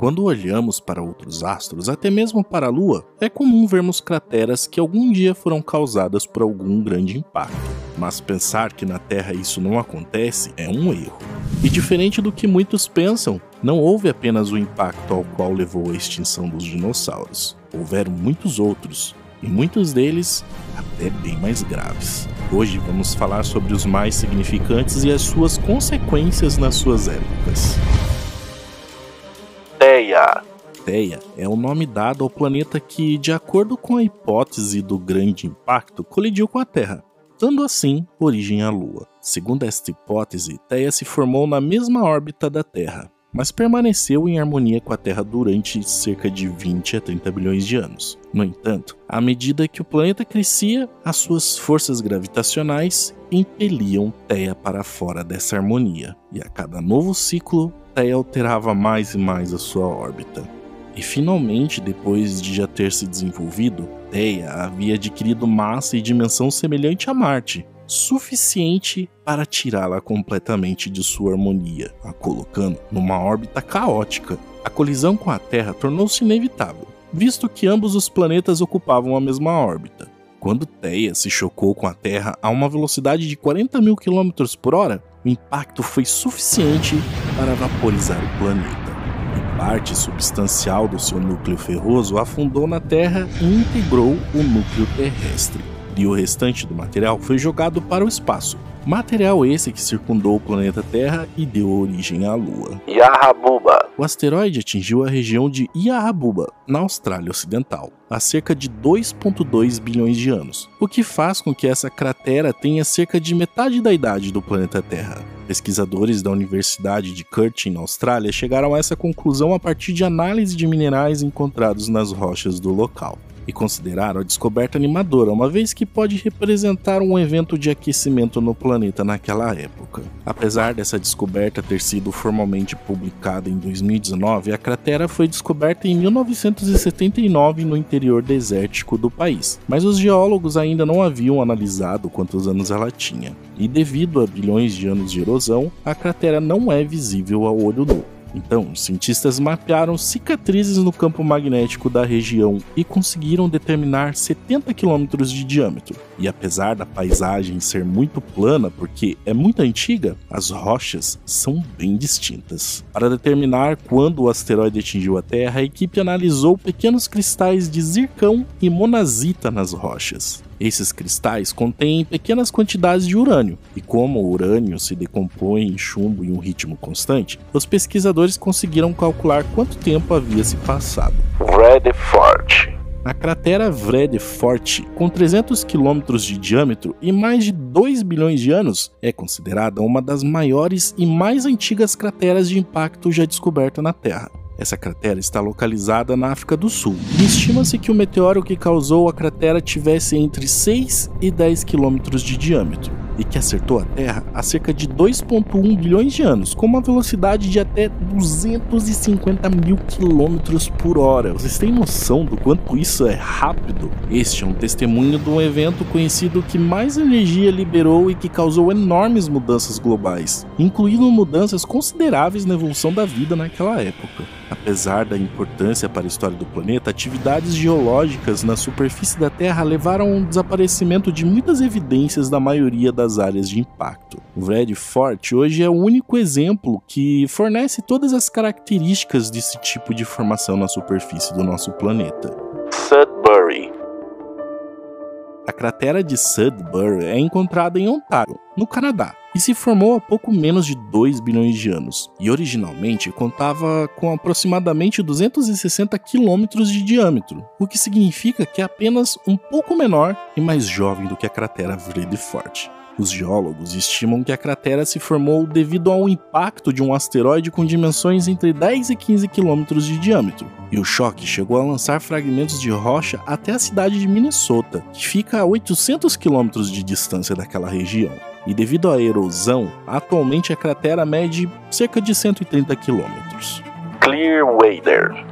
Quando olhamos para outros astros, até mesmo para a Lua, é comum vermos crateras que algum dia foram causadas por algum grande impacto. Mas pensar que na Terra isso não acontece é um erro. E diferente do que muitos pensam, não houve apenas o impacto ao qual levou à extinção dos dinossauros. Houveram muitos outros, e muitos deles até bem mais graves. Hoje vamos falar sobre os mais significantes e as suas consequências nas suas épocas. Teia. Teia é o nome dado ao planeta que, de acordo com a hipótese do grande impacto, colidiu com a Terra, dando assim origem à Lua. Segundo esta hipótese, Teia se formou na mesma órbita da Terra, mas permaneceu em harmonia com a Terra durante cerca de 20 a 30 bilhões de anos. No entanto, à medida que o planeta crescia, as suas forças gravitacionais impeliam Teia para fora dessa harmonia, e a cada novo ciclo, Teia alterava mais e mais a sua órbita. E finalmente, depois de já ter se desenvolvido, Teia havia adquirido massa e dimensão semelhante a Marte, suficiente para tirá-la completamente de sua harmonia, a colocando numa órbita caótica. A colisão com a Terra tornou-se inevitável, visto que ambos os planetas ocupavam a mesma órbita. Quando Theia se chocou com a Terra a uma velocidade de 40 mil km por hora, o impacto foi suficiente para vaporizar o planeta. Parte substancial do seu núcleo ferroso afundou na Terra e integrou o núcleo terrestre e o restante do material foi jogado para o espaço. Material esse que circundou o planeta Terra e deu origem à Lua. Yahabuba. O asteroide atingiu a região de Yahabuba, na Austrália Ocidental, há cerca de 2,2 bilhões de anos, o que faz com que essa cratera tenha cerca de metade da idade do planeta Terra. Pesquisadores da Universidade de Curtin, na Austrália, chegaram a essa conclusão a partir de análise de minerais encontrados nas rochas do local e consideraram a descoberta animadora, uma vez que pode representar um evento de aquecimento no planeta naquela época. Apesar dessa descoberta ter sido formalmente publicada em 2019, a cratera foi descoberta em 1979 no interior desértico do país, mas os geólogos ainda não haviam analisado quantos anos ela tinha. E devido a bilhões de anos de erosão, a cratera não é visível ao olho nu. Então, os cientistas mapearam cicatrizes no campo magnético da região e conseguiram determinar 70 quilômetros de diâmetro. E apesar da paisagem ser muito plana, porque é muito antiga, as rochas são bem distintas. Para determinar quando o asteroide atingiu a Terra, a equipe analisou pequenos cristais de zircão e monazita nas rochas. Esses cristais contêm pequenas quantidades de urânio, e como o urânio se decompõe em chumbo em um ritmo constante, os pesquisadores conseguiram calcular quanto tempo havia se passado. Vredefort a cratera Vredefort, com 300 quilômetros de diâmetro e mais de 2 bilhões de anos, é considerada uma das maiores e mais antigas crateras de impacto já descoberta na Terra. Essa cratera está localizada na África do Sul. Estima-se que o meteoro que causou a cratera tivesse entre 6 e 10 quilômetros de diâmetro e que acertou a Terra há cerca de 2,1 bilhões de anos, com uma velocidade de até 250 mil quilômetros por hora. Vocês têm noção do quanto isso é rápido? Este é um testemunho de um evento conhecido que mais energia liberou e que causou enormes mudanças globais, incluindo mudanças consideráveis na evolução da vida naquela época. Apesar da importância para a história do planeta, atividades geológicas na superfície da Terra levaram ao desaparecimento de muitas evidências da maioria das áreas de impacto. O Red Fort hoje é o único exemplo que fornece todas as características desse tipo de formação na superfície do nosso planeta. Sudbury a cratera de Sudbury é encontrada em Ontário, no Canadá, e se formou há pouco menos de 2 bilhões de anos, e originalmente contava com aproximadamente 260 quilômetros de diâmetro, o que significa que é apenas um pouco menor e mais jovem do que a cratera Vredefort. Os geólogos estimam que a cratera se formou devido ao impacto de um asteroide com dimensões entre 10 e 15 quilômetros de diâmetro, e o choque chegou a lançar fragmentos de rocha até a cidade de Minnesota, que fica a 800 quilômetros de distância daquela região. E devido à erosão, atualmente a cratera mede cerca de 130 quilômetros. Clearwater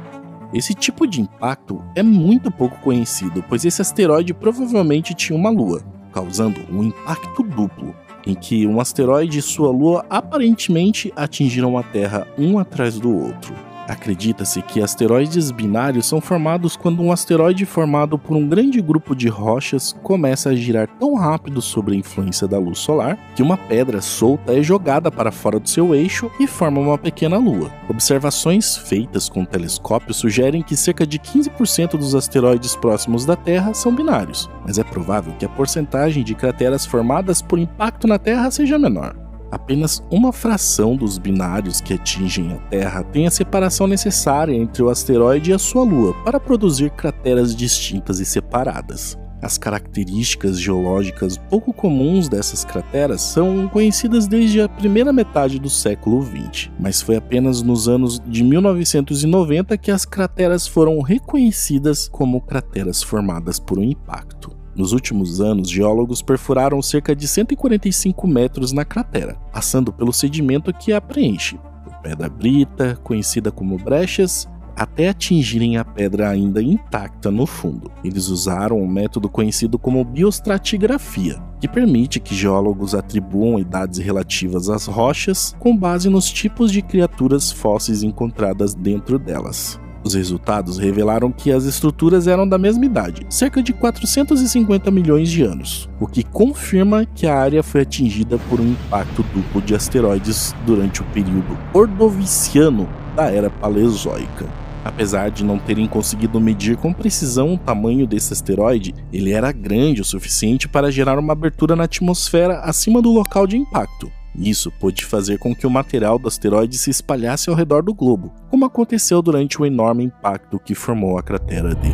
esse tipo de impacto é muito pouco conhecido, pois esse asteroide provavelmente tinha uma lua, causando um impacto duplo, em que um asteroide e sua lua aparentemente atingiram a Terra um atrás do outro. Acredita-se que asteroides binários são formados quando um asteroide formado por um grande grupo de rochas começa a girar tão rápido sobre a influência da luz solar que uma pedra solta é jogada para fora do seu eixo e forma uma pequena lua. Observações feitas com telescópios sugerem que cerca de 15% dos asteroides próximos da Terra são binários, mas é provável que a porcentagem de crateras formadas por impacto na Terra seja menor. Apenas uma fração dos binários que atingem a Terra tem a separação necessária entre o asteroide e a sua Lua para produzir crateras distintas e separadas. As características geológicas pouco comuns dessas crateras são conhecidas desde a primeira metade do século XX, mas foi apenas nos anos de 1990 que as crateras foram reconhecidas como crateras formadas por um impacto. Nos últimos anos, geólogos perfuraram cerca de 145 metros na cratera, passando pelo sedimento que a preenche, por pedra brita, conhecida como brechas, até atingirem a pedra ainda intacta no fundo. Eles usaram um método conhecido como biostratigrafia, que permite que geólogos atribuam idades relativas às rochas com base nos tipos de criaturas fósseis encontradas dentro delas. Os resultados revelaram que as estruturas eram da mesma idade, cerca de 450 milhões de anos, o que confirma que a área foi atingida por um impacto duplo de asteroides durante o período Ordoviciano da Era Paleozoica. Apesar de não terem conseguido medir com precisão o tamanho desse asteroide, ele era grande o suficiente para gerar uma abertura na atmosfera acima do local de impacto, isso pôde fazer com que o material do asteroide se espalhasse ao redor do globo, como aconteceu durante o enorme impacto que formou a cratera de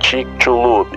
Chicxulub.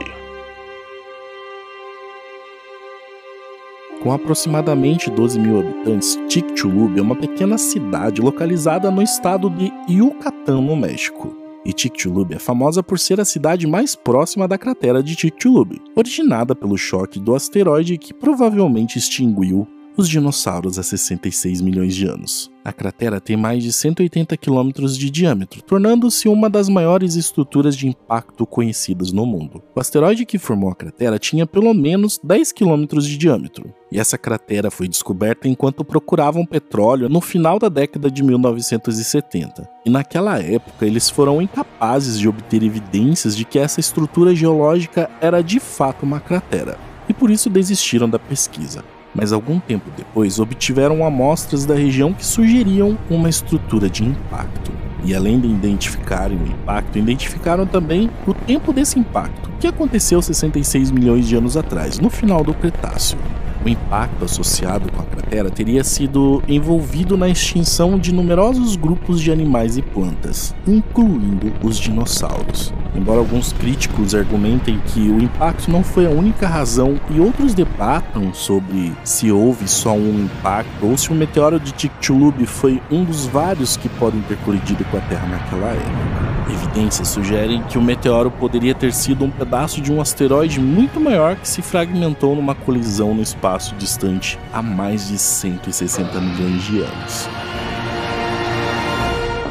Com aproximadamente 12 mil habitantes, Chicxulub é uma pequena cidade localizada no estado de Yucatán, no México. E Chicxulub é famosa por ser a cidade mais próxima da cratera de Chicxulub, originada pelo choque do asteroide que provavelmente extinguiu os dinossauros há 66 milhões de anos. A cratera tem mais de 180 quilômetros de diâmetro, tornando-se uma das maiores estruturas de impacto conhecidas no mundo. O asteroide que formou a cratera tinha pelo menos 10 quilômetros de diâmetro, e essa cratera foi descoberta enquanto procuravam petróleo no final da década de 1970. E naquela época eles foram incapazes de obter evidências de que essa estrutura geológica era de fato uma cratera, e por isso desistiram da pesquisa mas algum tempo depois obtiveram amostras da região que sugeriam uma estrutura de impacto. E além de identificarem o impacto, identificaram também o tempo desse impacto, que aconteceu 66 milhões de anos atrás, no final do Cretáceo. O impacto associado com a cratera teria sido envolvido na extinção de numerosos grupos de animais e plantas, incluindo os dinossauros. Embora alguns críticos argumentem que o impacto não foi a única razão e outros debatam sobre se houve só um impacto ou se o meteoro de Chicxulub foi um dos vários que podem ter colidido com a Terra naquela época. Evidências sugerem que o meteoro poderia ter sido um pedaço de um asteroide muito maior que se fragmentou numa colisão no espaço distante há mais de 160 milhões de anos.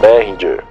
Behringer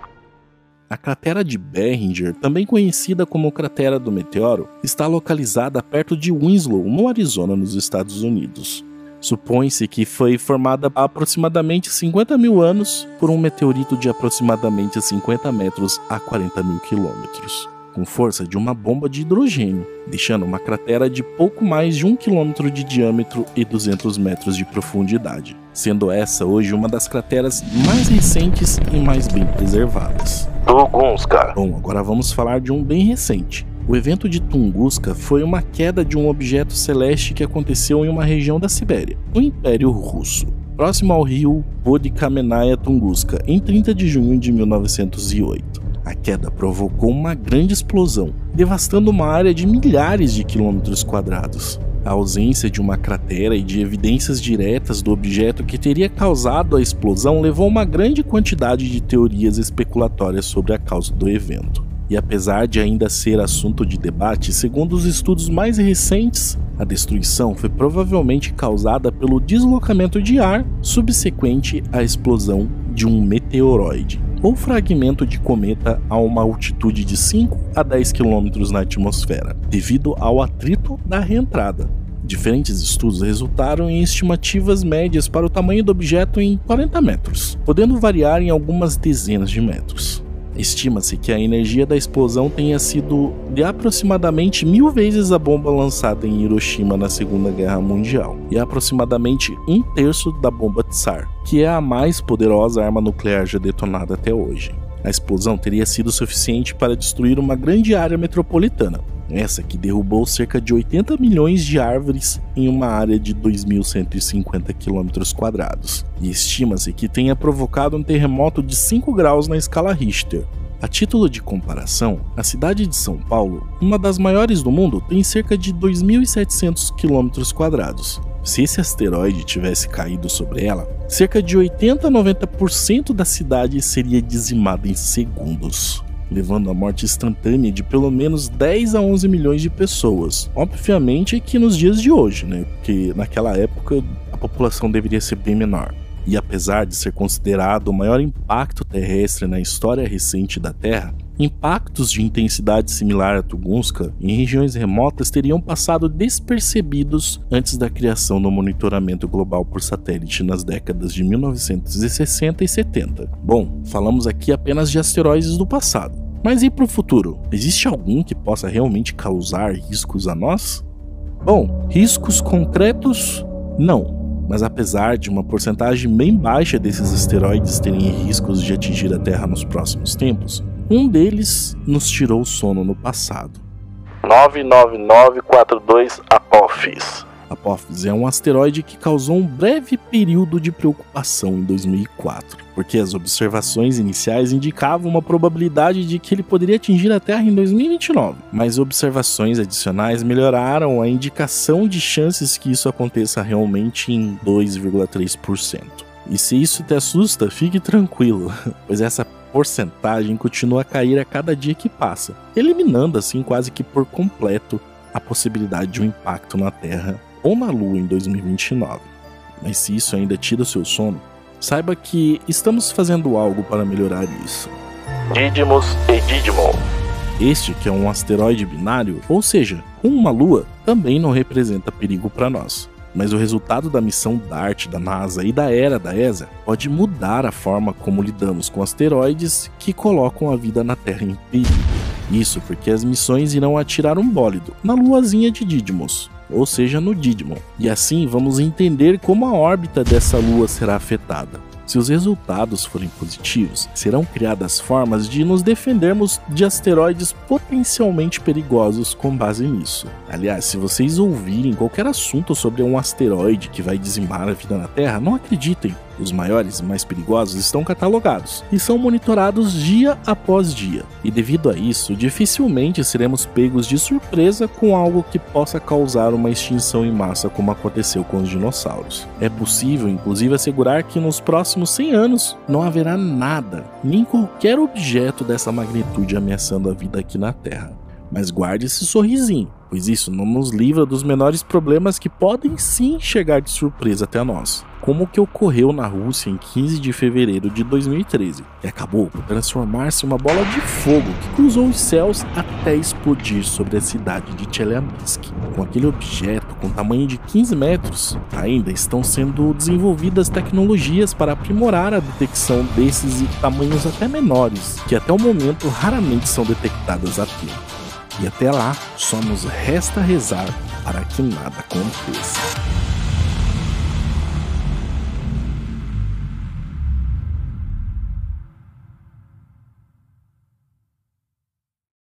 a cratera de Behringer, também conhecida como cratera do meteoro, está localizada perto de Winslow, no Arizona, nos Estados Unidos. Supõe-se que foi formada há aproximadamente 50 mil anos por um meteorito de aproximadamente 50 metros a 40 mil quilômetros, com força de uma bomba de hidrogênio, deixando uma cratera de pouco mais de um quilômetro de diâmetro e 200 metros de profundidade, sendo essa hoje uma das crateras mais recentes e mais bem preservadas. Alguns, cara. Bom, agora vamos falar de um bem recente, o evento de Tunguska foi uma queda de um objeto celeste que aconteceu em uma região da Sibéria, no Império Russo, próximo ao rio Podkamenaya Tunguska, em 30 de junho de 1908. A queda provocou uma grande explosão, devastando uma área de milhares de quilômetros quadrados. A ausência de uma cratera e de evidências diretas do objeto que teria causado a explosão levou a uma grande quantidade de teorias especulatórias sobre a causa do evento. E apesar de ainda ser assunto de debate, segundo os estudos mais recentes, a destruição foi provavelmente causada pelo deslocamento de ar subsequente à explosão de um meteoroide ou fragmento de cometa a uma altitude de 5 a 10 km na atmosfera, devido ao atrito da reentrada. Diferentes estudos resultaram em estimativas médias para o tamanho do objeto em 40 metros, podendo variar em algumas dezenas de metros. Estima-se que a energia da explosão tenha sido de aproximadamente mil vezes a bomba lançada em Hiroshima na Segunda Guerra Mundial, e aproximadamente um terço da bomba Tsar, que é a mais poderosa arma nuclear já detonada até hoje. A explosão teria sido suficiente para destruir uma grande área metropolitana, essa que derrubou cerca de 80 milhões de árvores em uma área de 2.150 km, e estima-se que tenha provocado um terremoto de 5 graus na escala Richter. A título de comparação, a cidade de São Paulo, uma das maiores do mundo, tem cerca de 2.700 km. Se esse asteroide tivesse caído sobre ela, cerca de 80 a 90% da cidade seria dizimada em segundos levando à morte instantânea de pelo menos 10 a 11 milhões de pessoas. Obviamente que nos dias de hoje, né? Porque naquela época a população deveria ser bem menor. E apesar de ser considerado o maior impacto terrestre na história recente da Terra, impactos de intensidade similar a Tunguska em regiões remotas teriam passado despercebidos antes da criação do monitoramento global por satélite nas décadas de 1960 e 70. Bom, falamos aqui apenas de asteroides do passado. Mas e para o futuro? Existe algum que possa realmente causar riscos a nós? Bom, riscos concretos? Não, mas apesar de uma porcentagem bem baixa desses asteroides terem riscos de atingir a Terra nos próximos tempos, um deles nos tirou o sono no passado. 99942 Apophis Apophis é um asteroide que causou um breve período de preocupação em 2004, porque as observações iniciais indicavam uma probabilidade de que ele poderia atingir a Terra em 2029, mas observações adicionais melhoraram a indicação de chances que isso aconteça realmente em 2,3%. E se isso te assusta, fique tranquilo, pois essa porcentagem continua a cair a cada dia que passa, eliminando assim quase que por completo a possibilidade de um impacto na Terra ou na Lua em 2029. Mas se isso ainda tira seu sono, saiba que estamos fazendo algo para melhorar isso. Didymos e Didymon. Este, que é um asteroide binário, ou seja, com uma lua, também não representa perigo para nós. Mas o resultado da missão DART da NASA e da era da ESA pode mudar a forma como lidamos com asteroides que colocam a vida na Terra em perigo. Isso porque as missões irão atirar um bólido na luazinha de Didymos, ou seja, no Didymon. E assim vamos entender como a órbita dessa lua será afetada. Se os resultados forem positivos, serão criadas formas de nos defendermos de asteroides potencialmente perigosos com base nisso. Aliás, se vocês ouvirem qualquer assunto sobre um asteroide que vai dizimar a vida na Terra, não acreditem. Os maiores e mais perigosos estão catalogados e são monitorados dia após dia. E devido a isso, dificilmente seremos pegos de surpresa com algo que possa causar uma extinção em massa como aconteceu com os dinossauros. É possível, inclusive, assegurar que nos próximos 100 anos não haverá nada, nem qualquer objeto dessa magnitude ameaçando a vida aqui na Terra. Mas guarde esse sorrisinho, pois isso não nos livra dos menores problemas que podem sim chegar de surpresa até nós, como o que ocorreu na Rússia em 15 de fevereiro de 2013, e acabou por transformar-se uma bola de fogo que cruzou os céus até explodir sobre a cidade de Chelyabinsk. Com aquele objeto com tamanho de 15 metros, ainda estão sendo desenvolvidas tecnologias para aprimorar a detecção desses tamanhos até menores, que até o momento raramente são detectadas a tempo. E até lá, só nos resta rezar para que nada aconteça.